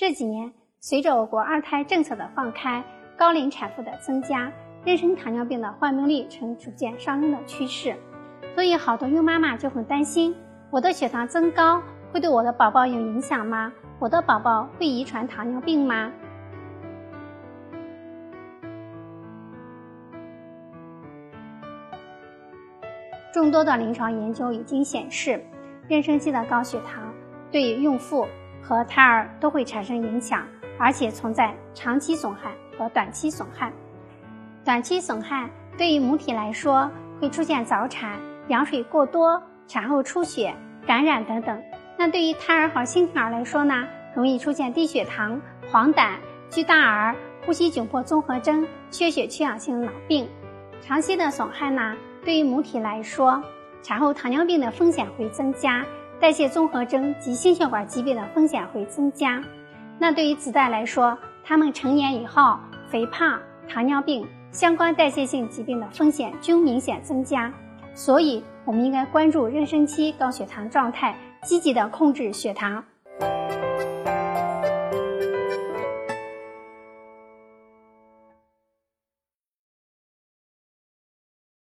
这几年，随着我国二胎政策的放开，高龄产妇的增加，妊娠糖尿病的患病率呈逐渐上升的趋势。所以，好多孕妈妈就很担心：我的血糖增高会对我的宝宝有影响吗？我的宝宝会遗传糖尿病吗？众多的临床研究已经显示，妊娠期的高血糖对孕妇和胎儿都会产生影响，而且存在长期损害和短期损害。短期损害对于母体来说，会出现早产、羊水过多、产后出血、感染等等。那对于胎儿和新生儿来说呢，容易出现低血糖、黄疸、巨大儿、呼吸窘迫综合征、缺血缺氧性脑病。长期的损害呢？对于母体来说，产后糖尿病的风险会增加，代谢综合征及心血管疾病的风险会增加。那对于子代来说，他们成年以后，肥胖、糖尿病相关代谢性疾病的风险均明显增加。所以，我们应该关注妊娠期高血糖状态，积极的控制血糖。